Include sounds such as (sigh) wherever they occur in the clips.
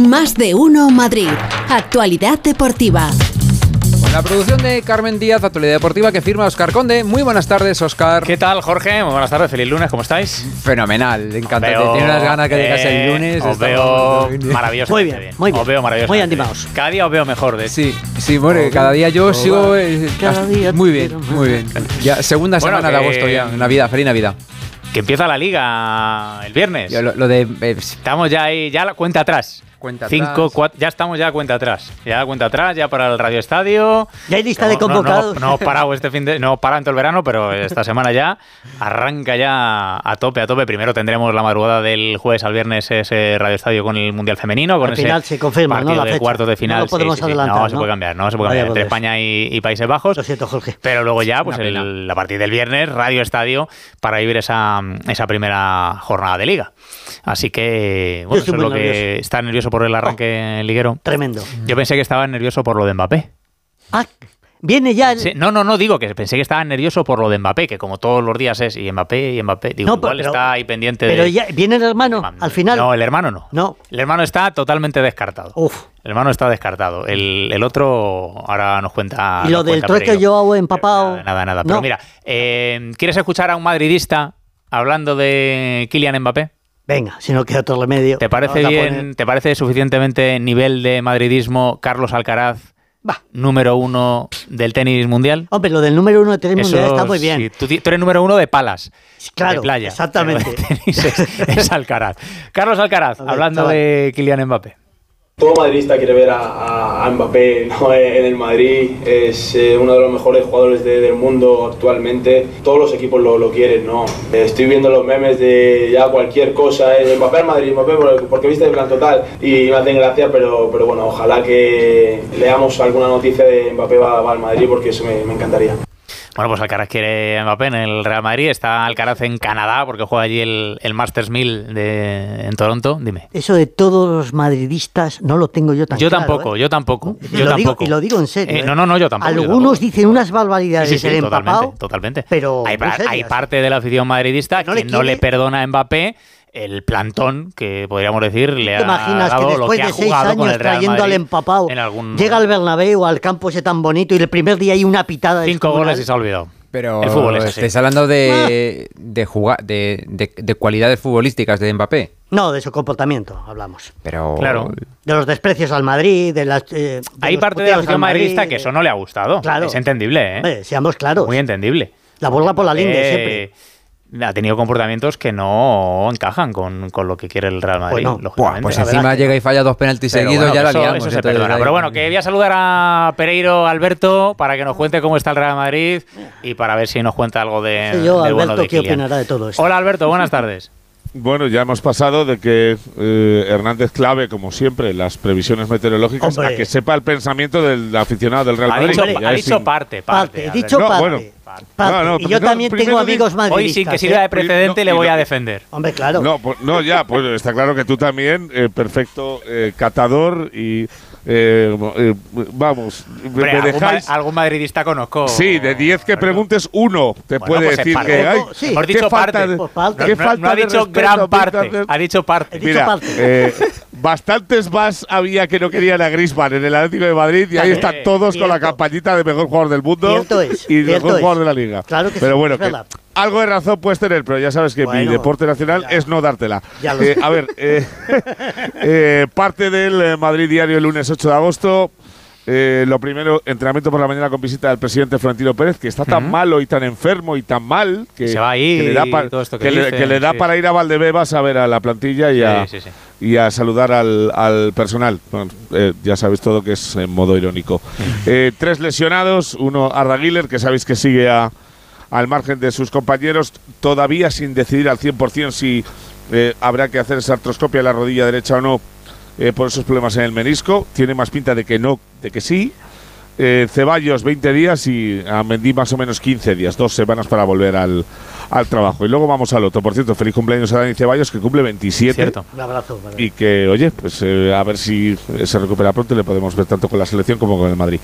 Más de uno Madrid. Actualidad deportiva. Con la producción de Carmen Díaz, actualidad deportiva que firma Oscar Conde. Muy buenas tardes, Oscar. ¿Qué tal, Jorge? Muy buenas tardes, feliz lunes, ¿cómo estáis? Fenomenal, encantado. Tiene unas ganas que digas el lunes. Os veo maravilloso. Muy bien, muy bien. Os veo maravilloso. Muy animados. Cada día os veo mejor, de Sí, sí, bueno, cada día yo sigo. eh, Cada día muy bien, muy bien. Ya, segunda Bueno, semana de agosto ya. Navidad, feliz Navidad. Que empieza la liga el viernes. Yo lo, lo de. eh, Estamos ya ahí, ya la cuenta atrás. Cuenta Cinco, atrás. cuatro, ya estamos ya a cuenta atrás. Ya cuenta atrás, ya para el Radio Estadio. Ya hay lista No, de no, no, convocados. No, hemos parado este fin de, no hemos parado en todo el verano, pero esta semana ya arranca ya a tope, a tope. Primero tendremos la madrugada del jueves al viernes ese Radio Estadio con el Mundial Femenino, con Al ese final se confirma, ¿no? partido La de fecha. cuartos de No final. lo podemos Sí, sí, sí. adelantar, No, se ¿no? puede cambiar, no se puede Vaya cambiar entre por Dios. España y, y Países Bajos. Lo siento, Jorge. Pero luego ya, pues el- a partir del viernes, Radio Estadio para vivir esa, esa primera jornada de liga. Así que, bueno, estoy eso es lo que está nervioso por el arranque liguero. Tremendo. Yo pensé que estaba nervioso por lo de Mbappé. Ah, viene ya el... Sí, no, no, no, digo que pensé que estaba nervioso por lo de Mbappé, que como todos los días es y Mbappé y Mbappé. Digo, No, igual pero- está ahí pendiente Pero de. ya viene el hermano al final. No, el hermano no. No. El hermano está totalmente descartado. Uf. El hermano está descartado. El, el otro ahora nos cuenta. Y lo del trueque yo empapado. Nada, nada, nada. Pero mira, eh, ¿quieres escuchar a un madridista hablando de Kylian Mbappé? Venga, si no queda otro remedio. ¿Te parece bien, poner- te parece suficientemente nivel de madridismo Carlos Alcaraz, Va. número uno del tenis mundial? Hombre, lo del número uno de tenis Eso mundial está muy bien. sí, tú, eres número uno de palas. Claro, de playa. exactamente. Tenis es, es Alcaraz. Carlos Alcaraz, (laughs) ver, hablando chaval. de Kylian Mbappé. Todo madridista quiere ver a, a- Mbappé (laughs) en el Madrid, es eh, uno de los mejores jugadores de- del mundo actualmente, todos los equipos lo, quieren, ¿no? Eh, Estoy viendo los memes de ya cualquier cosa, eh, Mbappé al Madrid, Mbappé por- porque viste de plan total y me hacen gracia, pero, pero bueno, ojalá que leamos alguna noticia de Mbappé va, va al Madrid porque eso me encantaría. Bueno, pues Alcaraz quiere Mbappé en el Real Madrid. Está Alcaraz en Canadá porque juega allí el, el Masters 1000 de, en Toronto. Dime. Eso de todos los madridistas no lo tengo yo tan Yo claro, tampoco, ¿eh? yo tampoco. Yo lo digo- tampoco. y lo digo en serio, Eh, ¿eh? no, no, no, yo tampoco. yo Algunos tampoco. dicen unas barbaridades Sí, sí, del totalmente, empapado, totalmente. pero hay, parte de la afición madridista no que le no le perdona a Mbappé el plantón que podríamos decir le ¿Te ha imaginas que dado lo después que de seis años trayendo al empapado en algún llega al Bernabéu, al campo ese tan bonito y el primer día hay una pitada cinco descomunal? goles y se ha olvidado. Pero el fútbol es así. estáis hablando de, de, jugar, de, de, de cualidades futbolísticas de Mbappé. No, de su comportamiento hablamos. Pero. Claro. De los desprecios al Madrid, de las... eh, de Hay parte de la afición Madrid, madridista que de- eso no le ha gustado. Claro. Es entendible, ¿eh? Seamos claros. Muy entendible. La burla por la linde, Eh, siempre. Ha tenido comportamientos que no encajan con, con lo que quiere el Real Madrid, Bueno, lógicamente. Pues encima llega y falla dos penaltis Pero seguidos, bueno, ya la eso, liamos. eso se entonces perdona. Pero bueno, que voy a saludar a Pereiro Alberto para que nos cuente cómo está el Real Madrid y para ver si nos cuenta algo de, sé yo, del bueno Alberto, de qué Kylian. opinará de todo esto. Hola Alberto, buenas tardes. Bueno, ya hemos pasado de que eh, Hernández clave, como siempre, las previsiones meteorológicas, Hombre. a que sepa el pensamiento del aficcionado del Real Ha Madrid. dicho, ha dicho sin- parte, Parte, parte. dicho No, parte. bueno. parte. No, no, y yo también tengo amigos madridistas. Hoy sin que ¿eh? sirva de precedente No, le voy a defender. Hombre, claro. No, pues, no, ya, pues está claro que tú también, eh, perfecto eh, catador y eh, eh, vamos, Hombre, me algún, dejáis. ma- algún madridista conozco. Sí, de 10 que preguntes, uno te Bueno, puede pues es decir parte. que hay. Sí. ¿Qué dicho falta parte. de- Pues parte. qué No, falta no ha de dicho respeto, gran parte, de- ha dicho parte. Dicho Mira, parte. eh, bastantes más había que no querían a Griezmann en el Atlético de Madrid y ahí están todos con la campañita de mejor jugador del mundo Cierto es, y cierto mejor es. jugador de la liga. Claro que sí, pero bueno, es que verdad. Algo de razón puedes tener, pero ya sabes que mi deporte nacional ya. es no dártela. Ya lo Eh, sé. a ver, eh, (laughs) eh, parte del eh, Madrid Diario el lunes 8 de agosto. Eh, lo primero, entrenamiento por la mañana con visita del presidente Florentino Pérez, que está tan malo y tan enfermo y tan mal que, Se va a ir que le da, y pa- todo esto que que le- dicen, que le da sí. para ir a Valdebebas a ver a la plantilla y, a, Sí, sí, sí. y a saludar al, al personal. Bueno, eh, ya sabéis todo que es en modo irónico. Eh, tres lesionados, uno Arda Güler, que sabéis que sigue a- al margen de sus compañeros, todavía sin decidir al 100% si eh, habrá que hacer esa artroscopia en la rodilla derecha o no eh, por esos problemas en el menisco. Tiene más pinta de que no, de que sí. Eh, Ceballos 20 días y a Mendy más o menos 15 días, dos semanas para volver al, al trabajo. Y luego vamos al otro. Por cierto, feliz cumpleaños a Dani Ceballos, que cumple 27. Cierto. Un abrazo. vale. Y que, oye, pues eh, a ver si se recupera pronto y le podemos ver tanto con la selección como con el Madrid.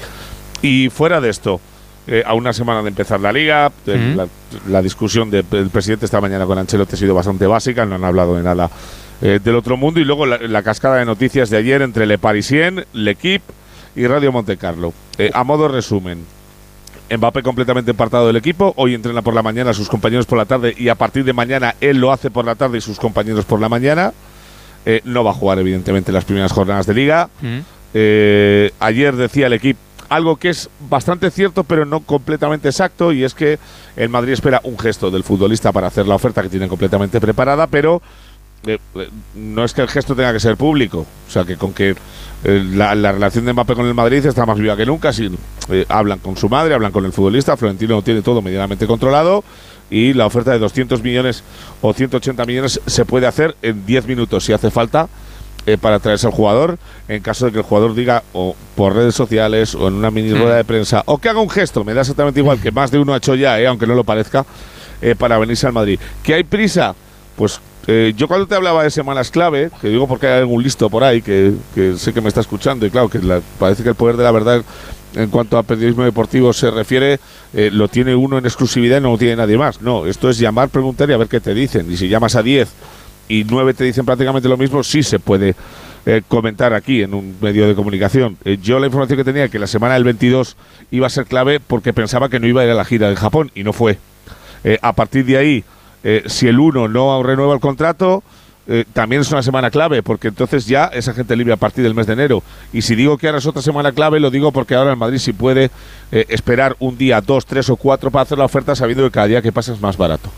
Y fuera de esto, eh, a una semana de empezar la liga, la, la discusión de- del presidente esta mañana con Ancelotti ha sido bastante básica, no han hablado de nada eh, del otro mundo y luego la, la cascada de noticias de ayer entre Le Parisien, L'Equipe y Radio Monte Carlo. Eh, a modo resumen, Mbappé completamente apartado del equipo, hoy entrena por la mañana, sus compañeros por la tarde y a partir de mañana él lo hace por la tarde y sus compañeros por la mañana. Eh, no va a jugar evidentemente las primeras jornadas de liga. Ayer decía el equipo algo que es bastante cierto, pero no completamente exacto, y es que el Madrid espera un gesto del futbolista para hacer la oferta que tienen completamente preparada, pero eh, eh, no es que el gesto tenga que ser público. O sea, que con que eh, la, la relación de Mbappé con el Madrid está más viva que nunca. Si, hablan con su madre, hablan con el futbolista, Florentino tiene todo medianamente controlado. Y la oferta de 200 millones o 180 millones se puede hacer en 10 minutos si hace falta eh, para traerse al jugador en caso de que el jugador diga o por redes sociales o en una mini rueda de prensa o que haga un gesto, me da exactamente igual que más de uno ha hecho ya, eh, aunque no lo parezca, eh, para venirse al Madrid. ¿Que hay prisa? Pues eh, yo cuando te hablaba de semanas clave, que digo porque hay algún listo por ahí que, que sé que me está escuchando y claro, que la- parece que el poder de la verdad en cuanto a periodismo deportivo se refiere, eh, lo tiene uno en exclusividad y no lo tiene nadie más. No, esto es llamar, preguntar y a ver qué te dicen. Y si llamas a 10 y 9 te dicen prácticamente lo mismo, sí se puede eh, comentar aquí en un medio de comunicación. Eh, yo la información que tenía que la semana del 22 iba a ser clave porque pensaba que no iba a ir a la gira de Japón y no fue. Eh, a partir de ahí, si el 1 no renueva el contrato, también es una semana clave, porque entonces ya esa gente libre a partir del mes de enero. Y si digo que ahora es otra semana clave, lo digo porque ahora el Madrid sí puede esperar un día, dos, tres o cuatro para hacer la oferta sabiendo que cada día que pasa es más barato.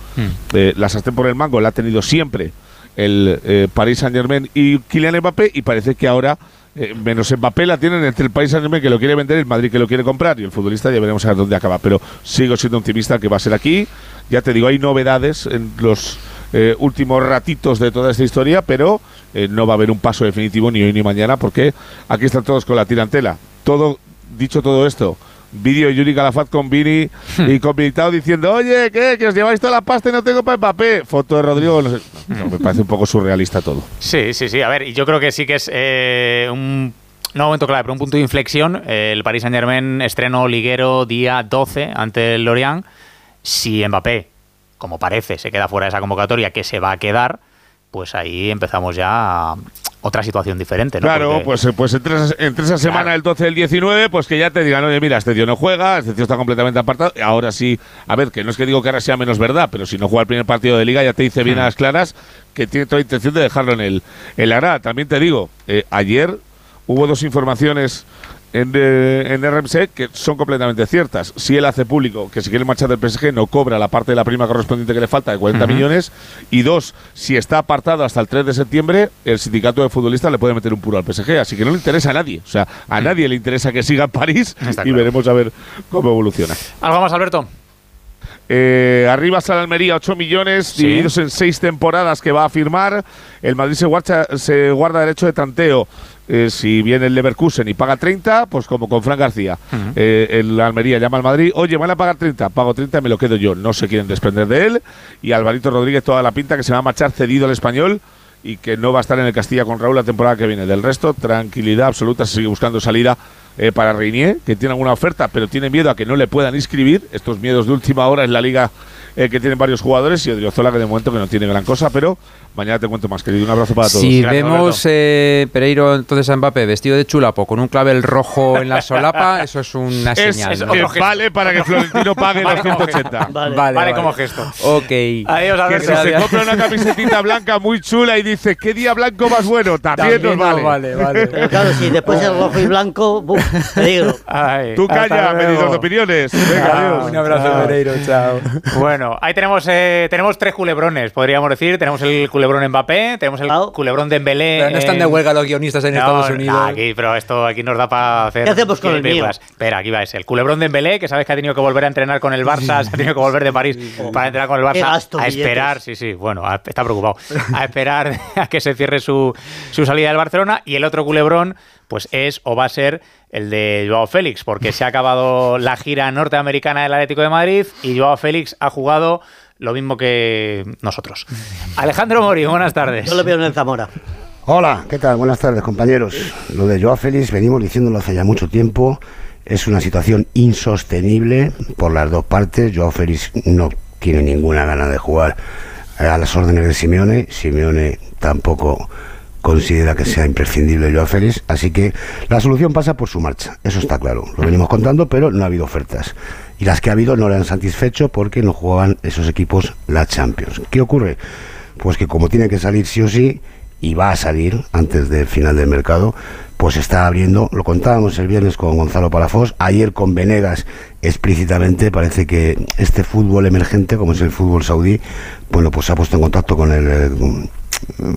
Eh, la sartén por el mango la ha tenido siempre el eh, Paris Saint Germain y Kylian Mbappé y parece que ahora eh, menos Mbappé la tienen entre el Paris Saint Germain que lo quiere vender, el Madrid que lo quiere comprar y el futbolista ya veremos a dónde acaba. Pero sigo siendo optimista que va a ser aquí. Ya te digo, hay novedades en los eh, últimos ratitos de toda esta historia, pero no va a haber un paso definitivo ni hoy ni mañana porque aquí están todos con la tirantela. Todo, dicho todo esto, vídeo de Yuri Calafat con Vini y con Militao diciendo, oye, ¿qué? Que os lleváis toda la pasta y no tengo para Mbappé. Foto de Rodrigo, no sé. Me parece un poco surrealista todo. Sí, sí, sí. A ver, y yo creo que sí que es eh, un. No momento clave, pero un punto de inflexión. Eh, el Paris Saint Germain estreno liguero día 12 ante el Lorient. Si Mbappé, como parece, se queda fuera de esa convocatoria, que se va a quedar, pues ahí empezamos ya a otra situación diferente. ¿no? Claro, Porque- pues, pues entre, esa, entre esa semana Claro. del 12 del 19, pues que ya te digan, oye, mira, este tío no juega, este tío está completamente apartado. y Ahora sí, a ver, que no es que digo que ahora sea menos verdad, pero si no juega el primer partido de liga, ya te dice bien a las claras que tiene toda intención de dejarlo en el, en la grada. También te digo, eh, ayer hubo dos informaciones en, eh, en RMC que son completamente ciertas. Si él hace público que si quiere marchar del PSG no cobra la parte de la prima correspondiente que le falta de 40 millones. Y dos, si está apartado hasta el 3 de septiembre, el sindicato de futbolistas le puede meter un puro al PSG. Así que no le interesa a nadie. O sea, a nadie le interesa que siga en París Está y claro. veremos a ver cómo evoluciona. ¿Algo más, Alberto? Eh, arriba sale Almería, 8 millones, Sí. divididos en 6 temporadas que va a firmar. El Madrid se guarda, se guarda derecho de tanteo. Eh, si viene el Leverkusen y paga 30, pues como con Fran García. Eh, el Almería llama al Madrid, oye, van a pagar 30, pago 30, me lo quedo yo. No se quieren desprender de él. Y Alvarito Rodríguez toda la pinta que se va a marchar cedido al español y que no va a estar en el Castilla con Raúl la temporada que viene. Del resto, tranquilidad absoluta, se sigue buscando salida eh, para Reinier, que tiene alguna oferta, pero tiene miedo a que no le puedan inscribir. Estos miedos de última hora en la liga eh, que tienen varios jugadores y Odriozola que de momento que no tiene gran cosa, pero mañana te cuento más, querido. Un abrazo para todos. Si Gracias, vemos eh, Pereiro entonces a Mbappé vestido de chulapo con un clavel rojo en la solapa, (laughs) eso es una Es, señal. es ¿no? que otro gesto. vale para que Florentino pague los 180. Vale. Vale, como gesto. Ok. Adiós, Que Alberto. si se compra una camisetita blanca muy chula y dice, ¿qué día blanco más bueno? También, También nos vale. vale, vale. Pero claro, si después es rojo y blanco, ¡buf! peligro. Ay, Tú calla, medidor de opiniones. Venga, Ah, adiós. Un abrazo, Chao. Pereiro, chao. Bueno, ahí tenemos, eh, tenemos tres culebrones, podríamos decir. Tenemos el culebrón Mbappé, tenemos el culebrón Dembélé. Pero no están de huelga los guionistas en No, Estados no, Unidos. aquí, pero esto aquí nos da para hacer. ¿Qué hacemos con el mío? Espera, aquí va ese. El culebrón de Embelé, que sabes que ha tenido que volver a entrenar con el Barça, se ha tenido que volver de París para entrenar con el Qué Barça. gasto, a billetes. esperar, sí, sí, bueno, a- está preocupado. A esperar (laughs) a que se cierre su, su salida del Barcelona. Y el otro culebrón, pues es o va a ser el de Joao Félix, porque se ha acabado la gira norteamericana del Atlético de Madrid y Joao Félix ha jugado lo mismo que nosotros. (laughs) Alejandro Mori, buenas tardes. Yo lo veo en el Zamora. Hola, ¿qué tal? Buenas tardes, compañeros. Lo de Joao Félix, venimos diciéndolo hace ya mucho tiempo, es una situación insostenible por las dos partes. Joao Félix no tiene ninguna gana de jugar a las órdenes de Simeone. Simeone tampoco considera que sea imprescindible Joao Félix, así que la solución pasa por su marcha, eso está claro, lo venimos contando, pero no ha habido ofertas. Y las que ha habido no le han satisfecho porque no jugaban esos equipos la Champions. ¿Qué ocurre? Pues que como tiene que salir sí o sí, y va a salir antes del final del mercado, pues está abriendo, lo contábamos el viernes con Gonzalo Palafós, ayer con Venegas explícitamente, parece que este fútbol emergente, como es el fútbol saudí, bueno, pues se ha puesto en contacto con el, eh,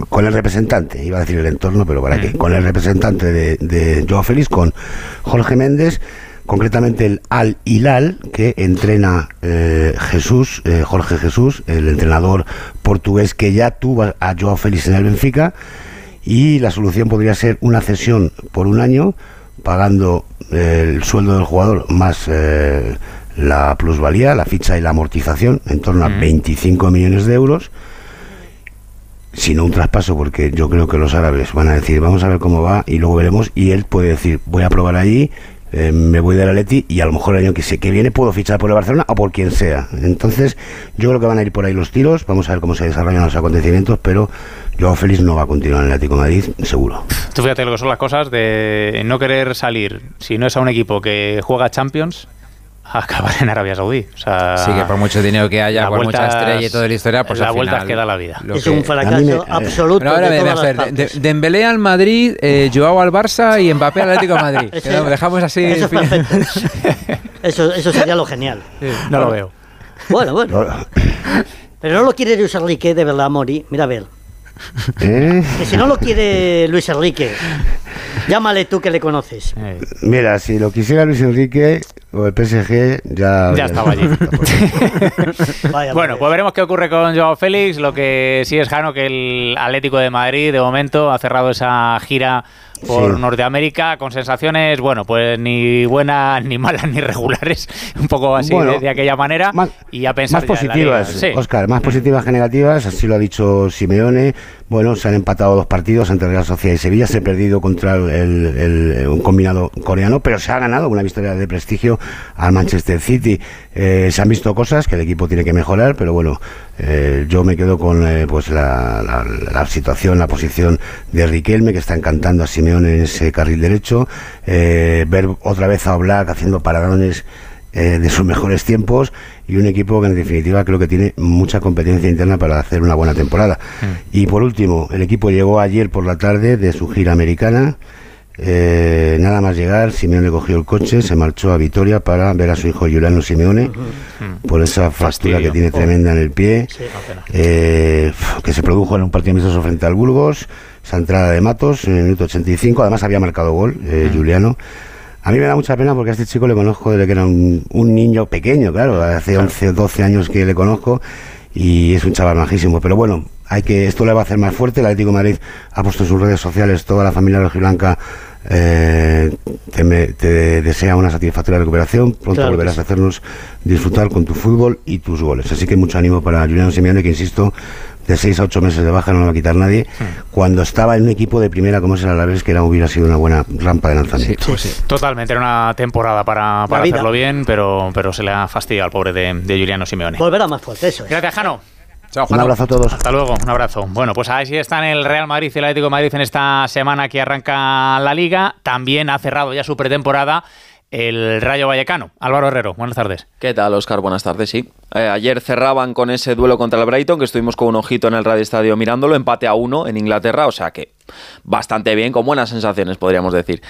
con el representante, iba a decir el entorno, pero para qué, con el representante de, de Joao Félix, con Jorge Méndez, concretamente el Al Hilal, que entrena eh, Jesús, eh, Jorge Jesús, el entrenador portugués que ya tuvo a Joao Félix en el Benfica, y la solución podría ser una cesión por un año, pagando eh, el sueldo del jugador más eh, la plusvalía, la ficha y la amortización, en torno a 25 millones de euros, sino un traspaso, porque yo creo que los árabes van a decir, vamos a ver cómo va, y luego veremos, y él puede decir, voy a probar allí, eh, me voy del Atleti y a lo mejor el año que, se, que viene puedo fichar por el Barcelona o por quien sea. Entonces, yo creo que van a ir por ahí los tiros, vamos a ver cómo se desarrollan los acontecimientos, pero Joao Félix no va a continuar en el Atlético de Madrid, seguro. Tú fíjate lo que son las cosas de no querer salir, si no es a un equipo que juega Champions, a acabar en Arabia Saudí. O sea, Sí, que por mucho dinero que haya, por mucha estrella y toda la historia, pues vueltas final que da la vida. es que- un fracaso me- eh, absoluto Pero ahora de todas a ver, las de-. Dembélé al Madrid, eh, Joao al Barça y Mbappé al Atlético de Madrid. (laughs) Que lo dejamos así. Eso es. (laughs) Eso, eso sería lo genial. No lo veo. Bueno, bueno. Pero no lo quiere Luis Enrique, de verdad, Mori. Mira, a ver. ¿Eh? Que si no lo quiere Luis Enrique, llámale tú que le conoces. Mira, si lo quisiera Luis Enrique o el PSG, ya... Ya estaba allí. (laughs) (laughs) Vaya, Bueno, pues veremos qué ocurre con Joao Félix. Lo que sí es Jano que el Atlético de Madrid, de momento, ha cerrado esa gira por Sí. Norteamérica con sensaciones, bueno, pues ni buenas, (laughs) ni malas, ni regulares. Un poco así Bueno, de, de aquella manera. Más, y a pensar más positivas, Sí. Oscar, más positivas que negativas, así lo ha dicho Simeone. Bueno, se han empatado dos partidos entre Real Sociedad y Sevilla, se ha perdido contra el, un combinado coreano, pero se ha ganado una victoria de prestigio al Manchester City. Eh, se han visto cosas que el equipo tiene que mejorar, pero bueno, eh, yo me quedo con eh, pues la, la- la situación, la posición de Riquelme, que está encantando a Simeone en ese carril derecho. Ver otra vez a Oblak haciendo paradones eh, de sus mejores tiempos y un equipo que en definitiva creo que tiene mucha competencia interna para hacer una buena temporada. Y por último, el equipo llegó ayer por la tarde de su gira americana. Eh, nada más llegar, Simeone cogió el coche, se marchó a Vitoria para ver a su hijo Juliano Simeone por esa fractura Fastidio. que tiene tremenda en el pie, Sí, eh, que se produjo en un partido amistoso frente al Burgos, esa entrada de Matos en el minuto 85, además había marcado gol eh, Juliano. A mí me da mucha pena porque a este chico le conozco desde que era un, un niño pequeño, claro, hace 11 o 12 años que le conozco y es un chaval majísimo. Pero bueno, hay que esto le va a hacer más fuerte. El Atlético de Madrid ha puesto en sus redes sociales toda la familia rojiblanca eh, te, me- te desea una satisfactoria recuperación. Pronto Claro volverás sí. a hacernos disfrutar con tu fútbol y tus goles. Así que mucho ánimo para Juliano Simeone, que insisto, de 6 a 8 meses de baja no lo va a quitar nadie. Cuando estaba en un equipo de primera como es el Alavés, que era, hubiera sido una buena rampa de lanzamiento. Totalmente, era una temporada para, para hacerlo bien, pero, pero se le ha fastidiado al pobre de, de Juliano Simeone. Volverá más fuerte, eso es. Gracias, Jano. Chao, Un abrazo a todos. Hasta luego, un abrazo. Bueno, pues ahí sí están el Real Madrid y el Atlético de Madrid en esta semana que arranca la liga. También ha cerrado ya su pretemporada el Rayo Vallecano. Álvaro Herrero, buenas tardes. ¿Qué tal, Oscar? Buenas tardes, sí. Eh, ayer cerraban con ese duelo contra el Brighton, que estuvimos con un ojito en el Radio Estadio mirándolo, empate a uno en Inglaterra, o sea que bastante bien, con buenas sensaciones, podríamos decir.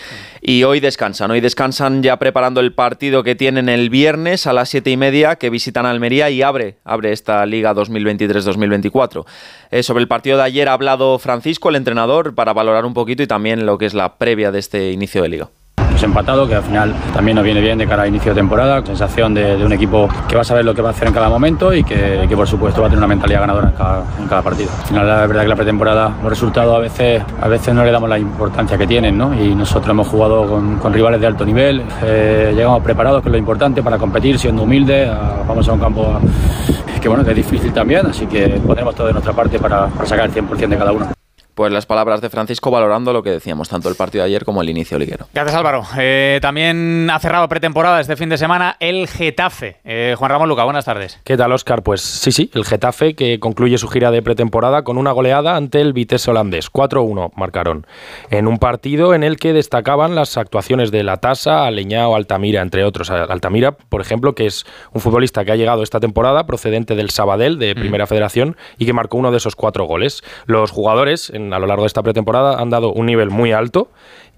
Y hoy descansan, hoy descansan ya preparando el partido que tienen el viernes a las siete y media, que visitan Almería y abre, abre esta Liga 2023-2024. Eh, sobre el partido de ayer ha hablado Francisco, el entrenador, para valorar un poquito y también lo que es la previa de este inicio de liga. Empatado, que al final también nos viene bien de cara a inicio de temporada. Sensación de, un equipo que va a saber lo que va a hacer en cada momento y que, por supuesto va a tener una mentalidad ganadora en cada, partido. Al final, la verdad que la pretemporada, los resultados a veces, a veces no le damos la importancia que tienen, ¿no? Y nosotros hemos jugado con, rivales de alto nivel, eh, llegamos preparados, que es lo importante, para competir, siendo humildes. vamos a un campo que, bueno, que es difícil también, así que pondremos todo de nuestra parte para, para sacar el 100% de cada uno. Pues las palabras de Francisco valorando lo que decíamos, tanto el partido de ayer como el inicio liguero. Gracias Álvaro. Eh, también ha cerrado pretemporada este fin de semana el Getafe. Eh, Juan Ramón Luca, buenas tardes. ¿Qué tal, Oscar? Pues sí, sí, el Getafe que concluye su gira de pretemporada con una goleada ante el Vitesse holandés. 4-1 marcaron. En un partido en el que destacaban las actuaciones de La Tasa, Aleñao, Altamira, entre otros. Altamira, por ejemplo, que es un futbolista que ha llegado esta temporada procedente del Sabadell, de Primera Federación, y que marcó uno de esos cuatro goles. Los jugadores, en a lo largo de esta pretemporada han dado un nivel muy alto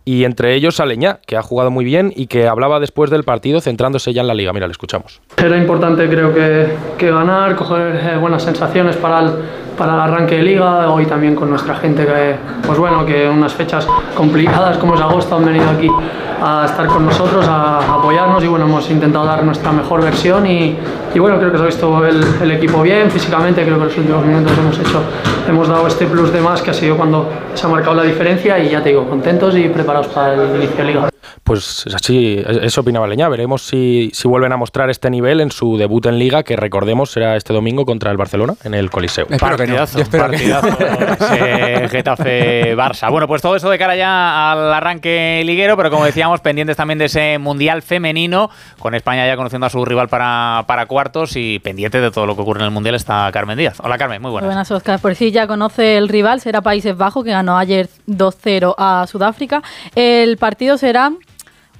y entre ellos Aleñá, que ha jugado muy bien y que hablaba después del partido centrándose ya en la liga. Mira, le escuchamos. Era importante creo que, que ganar, coger eh, buenas sensaciones para el, para el arranque de liga, hoy también con nuestra gente que, pues bueno, que unas fechas complicadas como es agosto han venido aquí a estar con nosotros, a, apoyarnos y bueno, hemos intentado dar nuestra mejor versión y, y bueno, creo que se ha visto el, el, equipo bien físicamente, creo que los últimos minutos hemos hecho, hemos dado este plus de más que ha sido cuando se ha marcado la diferencia y ya te digo, contentos y preparados para el inicio de liga. Pues así, eso opinaba Leña. Veremos si, si, vuelven a mostrar este nivel en su debut en Liga, que recordemos será este domingo contra el Barcelona en el Coliseo. Espero partidazo, que no. partidazo, que (laughs) Getafe-Barça. Bueno, pues todo eso de cara ya al arranque liguero, pero como decíamos, pendientes también de ese Mundial femenino, con España ya conociendo a su rival para, para cuartos y pendiente de todo lo que ocurre en el Mundial está Carmen Díaz. Hola Carmen, muy buenas. Buenas, Oscar. Por si ya conoce el rival, será Países Bajos, que ganó ayer 2-0 a Sudáfrica. El partido será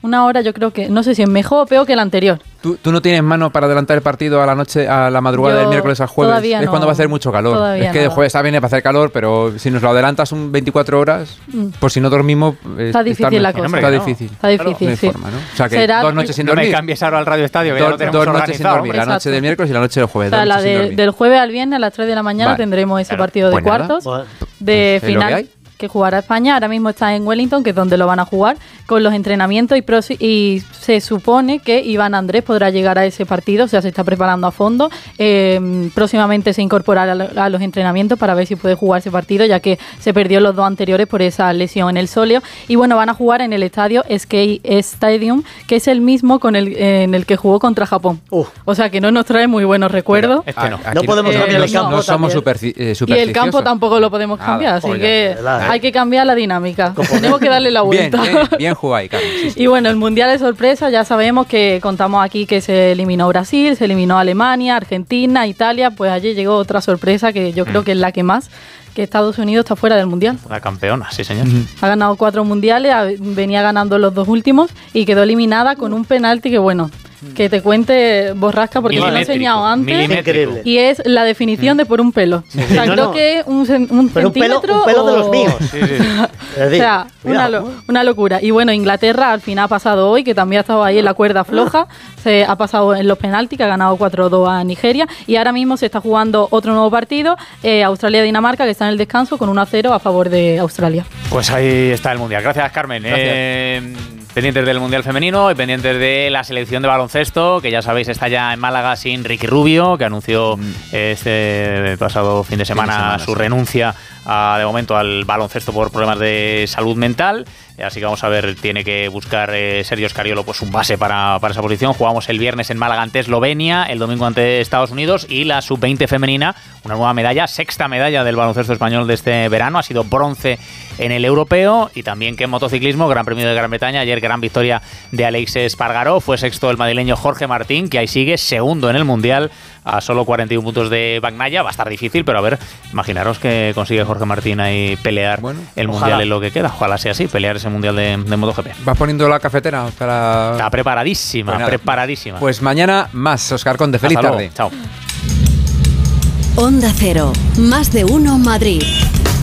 una hora yo creo que, no sé si es mejor o peor que el anterior. ¿Tú, ¿Tú, no tienes mano para adelantar el partido a la noche, a la madrugada Yo del miércoles al jueves? todavía es no. cuando va a hacer mucho calor. Todavía es que el no. jueves está bien para hacer calor, pero si nos lo adelantas un 24 horas, Mm. por si no dormimos... eh, Está difícil la cosa. Está No. difícil. Está difícil, No sí. forma, ¿no? O sea que Será- dos noches sin No dormir. me cambies ahora al Radio Estadio, que ya Dos, lo tenemos dos noches sin dormir, la noche del miércoles y la noche del jueves. O sea, la de- del jueves al viernes a las 3 de la mañana Vale. tendremos ese Claro. partido de Pues cuartos Bueno, de pues final. Que jugará España. Ahora mismo está en Wellington, que es donde lo van a jugar, con los entrenamientos y, y se supone que Iván Andrés podrá llegar a ese partido, o sea, se está preparando a fondo. Eh, próximamente se incorporará a, lo- a los entrenamientos para ver si puede jugar ese partido, ya que se perdió los dos anteriores por esa lesión en el sóleo. Y bueno, van a jugar en el estadio Skate Stadium, que es el mismo con el, en el que jugó contra Japón. O sea, que no nos trae muy buenos recuerdos. Este no. Aquí cambiar el no, campo no somos también. superci- eh, Y el campo tampoco lo podemos Nada, cambiar, así que. Hay que cambiar la dinámica. Tenemos que darle la Bien, vuelta. bien, bien Carmen. sí, sí. Y bueno, el Mundial de sorpresa, ya sabemos que contamos aquí que se eliminó Brasil, se eliminó Alemania, Argentina, Italia, pues ayer llegó otra sorpresa que yo Mm. creo que es la que más, que Estados Unidos está fuera del Mundial. La campeona, sí señor. Ha ganado cuatro mundiales, venía ganando los dos últimos y quedó eliminada con un penalti que bueno, que te cuente borrasca porque te lo he enseñado antes. Increíble. Y es la definición de por un pelo. O sea, No, creo no. que es un, cen- un Pero un pelo, centímetro un pelo de los o- míos. (laughs) o sea, una, lo- una locura. Y bueno, Inglaterra al final ha pasado hoy, que también ha estado ahí en la cuerda floja. Se ha pasado en los penaltis, que ha ganado 4-2 a Nigeria. Y ahora mismo se está jugando otro nuevo partido, eh, Australia-Dinamarca, que está en el descanso con 1-0 a favor de Australia. Pues ahí está el Mundial. Gracias, Carmen. Eh, pendientes del Mundial Femenino y pendientes de la selección de baloncesto, que ya sabéis está ya en Málaga sin Ricky Rubio, que anunció este pasado fin de semana, semana, su sí. renuncia a, de momento al baloncesto por problemas de salud mental. Así que vamos a ver, tiene que buscar eh, Sergio Scariolo pues un base para, para esa posición. Jugamos el viernes en Málaga ante Eslovenia, el domingo ante Estados Unidos y la sub-20 femenina, una nueva medalla, sexta medalla del baloncesto español de este verano, ha sido bronce en el europeo y también que en motociclismo, Gran Premio de Gran Bretaña, ayer gran victoria de Alex Espargaró, fue sexto el madrileño Jorge Martín, que ahí sigue segundo en el Mundial a solo 41 puntos de Bagnaya, va a estar difícil, pero a ver, imaginaros que consigue Jorge Martín ahí pelear el Mundial en lo que queda, ojalá sea así, pelear ese Mundial de, de MotoGP. ¿Vas poniendo la cafetera para...? Está preparadísima, Pues preparadísima. Pues mañana más, Oscar Conde. Feliz Hasta luego. tarde. Chao. Onda Cero, más de uno Madrid.